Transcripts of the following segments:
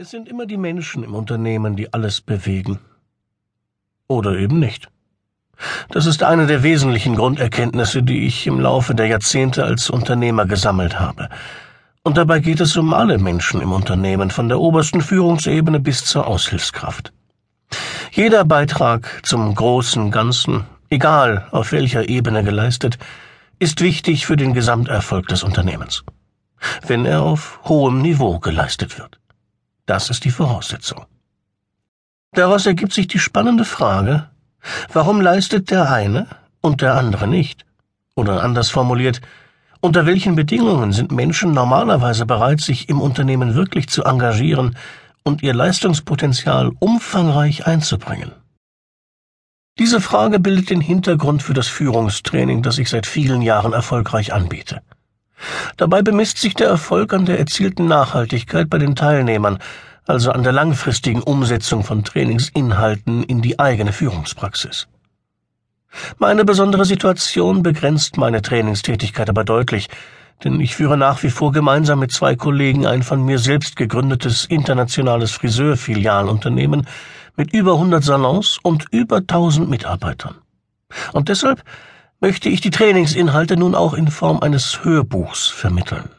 Es sind immer die Menschen im Unternehmen, die alles bewegen. Oder eben nicht. Das ist eine der wesentlichen Grunderkenntnisse, die ich im Laufe der Jahrzehnte als Unternehmer gesammelt habe. Und dabei geht es um alle Menschen im Unternehmen, von der obersten Führungsebene bis zur Aushilfskraft. Jeder Beitrag zum großen Ganzen, egal auf welcher Ebene geleistet, ist wichtig für den Gesamterfolg des Unternehmens, wenn er auf hohem Niveau geleistet wird. Das ist die Voraussetzung. Daraus ergibt sich die spannende Frage, warum leistet der eine und der andere nicht? Oder anders formuliert, unter welchen Bedingungen sind Menschen normalerweise bereit, sich im Unternehmen wirklich zu engagieren und ihr Leistungspotenzial umfangreich einzubringen? Diese Frage bildet den Hintergrund für das Führungstraining, das ich seit vielen Jahren erfolgreich anbiete. Dabei bemisst sich der Erfolg an der erzielten Nachhaltigkeit bei den Teilnehmern, also an der langfristigen Umsetzung von Trainingsinhalten in die eigene Führungspraxis. Meine besondere Situation begrenzt meine Trainingstätigkeit aber deutlich, denn ich führe nach wie vor gemeinsam mit zwei Kollegen ein von mir selbst gegründetes internationales Friseurfilialunternehmen mit über 100 Salons und über 1000 Mitarbeitern. Und deshalb möchte ich die Trainingsinhalte nun auch in Form eines Hörbuchs vermitteln.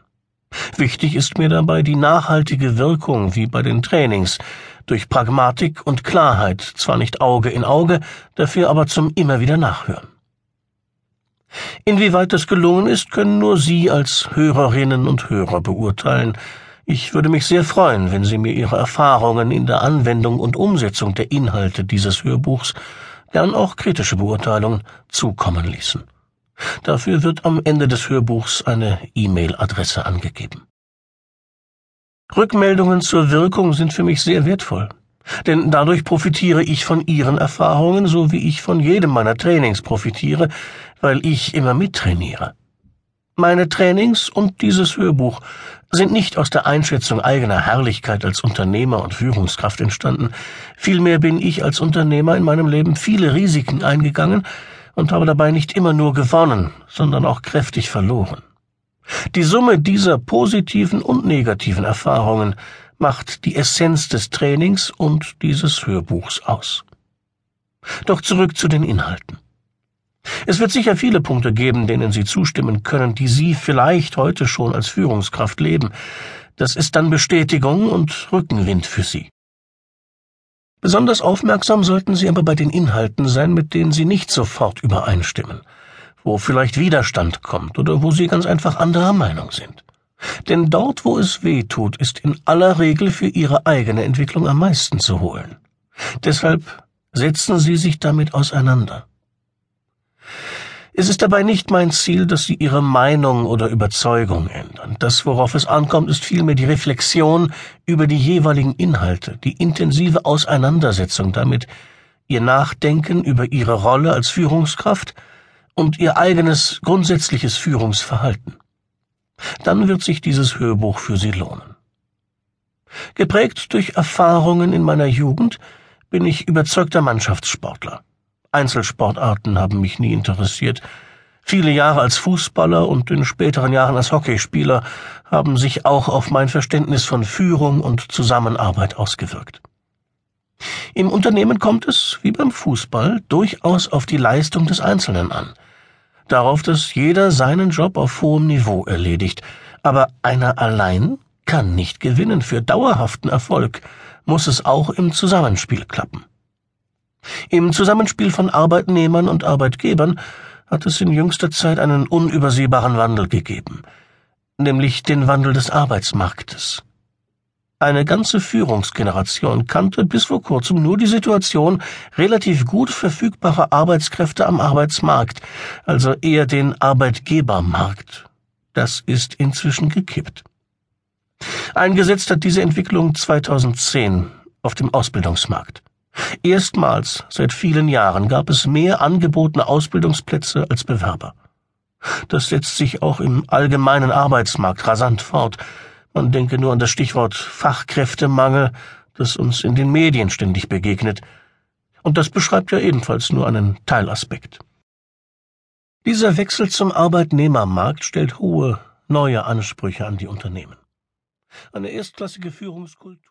Wichtig ist mir dabei die nachhaltige Wirkung wie bei den Trainings, durch Pragmatik und Klarheit, zwar nicht Auge in Auge, dafür aber zum immer wieder Nachhören. Inwieweit das gelungen ist, können nur Sie als Hörerinnen und Hörer beurteilen. Ich würde mich sehr freuen, wenn Sie mir Ihre Erfahrungen in der Anwendung und Umsetzung der Inhalte dieses Hörbuchs gern auch kritische Beurteilungen zukommen ließen. Dafür wird am Ende des Hörbuchs eine E-Mail-Adresse angegeben. Rückmeldungen zur Wirkung sind für mich sehr wertvoll, denn dadurch profitiere ich von Ihren Erfahrungen, so wie ich von jedem meiner Trainings profitiere, weil ich immer mittrainiere. Meine Trainings und dieses Hörbuch sind nicht aus der Einschätzung eigener Herrlichkeit als Unternehmer und Führungskraft entstanden, vielmehr bin ich als Unternehmer in meinem Leben viele Risiken eingegangen und habe dabei nicht immer nur gewonnen, sondern auch kräftig verloren. Die Summe dieser positiven und negativen Erfahrungen macht die Essenz des Trainings und dieses Hörbuchs aus. Doch zurück zu den Inhalten. Es wird sicher viele Punkte geben, denen Sie zustimmen können, die Sie vielleicht heute schon als Führungskraft leben. Das ist dann Bestätigung und Rückenwind für Sie. Besonders aufmerksam sollten Sie aber bei den Inhalten sein, mit denen Sie nicht sofort übereinstimmen, wo vielleicht Widerstand kommt oder wo Sie ganz einfach anderer Meinung sind. Denn dort, wo es weh tut, ist in aller Regel für Ihre eigene Entwicklung am meisten zu holen. Deshalb setzen Sie sich damit auseinander. Es ist dabei nicht mein Ziel, dass Sie Ihre Meinung oder Überzeugung ändern. Das, worauf es ankommt, ist vielmehr die Reflexion über die jeweiligen Inhalte, die intensive Auseinandersetzung damit, Ihr Nachdenken über Ihre Rolle als Führungskraft und Ihr eigenes grundsätzliches Führungsverhalten. Dann wird sich dieses Hörbuch für Sie lohnen. Geprägt durch Erfahrungen in meiner Jugend bin ich überzeugter Mannschaftssportler. Einzelsportarten haben mich nie interessiert. Viele Jahre als Fußballer und in späteren Jahren als Hockeyspieler haben sich auch auf mein Verständnis von Führung und Zusammenarbeit ausgewirkt. Im Unternehmen kommt es, wie beim Fußball, durchaus auf die Leistung des Einzelnen an. Darauf, dass jeder seinen Job auf hohem Niveau erledigt. Aber einer allein kann nicht gewinnen. Für dauerhaften Erfolg muss es auch im Zusammenspiel klappen. Im Zusammenspiel von Arbeitnehmern und Arbeitgebern hat es in jüngster Zeit einen unübersehbaren Wandel gegeben, nämlich den Wandel des Arbeitsmarktes. Eine ganze Führungsgeneration kannte bis vor kurzem nur die Situation relativ gut verfügbarer Arbeitskräfte am Arbeitsmarkt, also eher den Arbeitgebermarkt. Das ist inzwischen gekippt. Eingesetzt hat diese Entwicklung 2010 auf dem Ausbildungsmarkt. Erstmals seit vielen Jahren gab es mehr angebotene Ausbildungsplätze als Bewerber. Das setzt sich auch im allgemeinen Arbeitsmarkt rasant fort. Man denke nur an das Stichwort Fachkräftemangel, das uns in den Medien ständig begegnet. Und das beschreibt ja ebenfalls nur einen Teilaspekt. Dieser Wechsel zum Arbeitnehmermarkt stellt hohe, neue Ansprüche an die Unternehmen. Eine erstklassige Führungskultur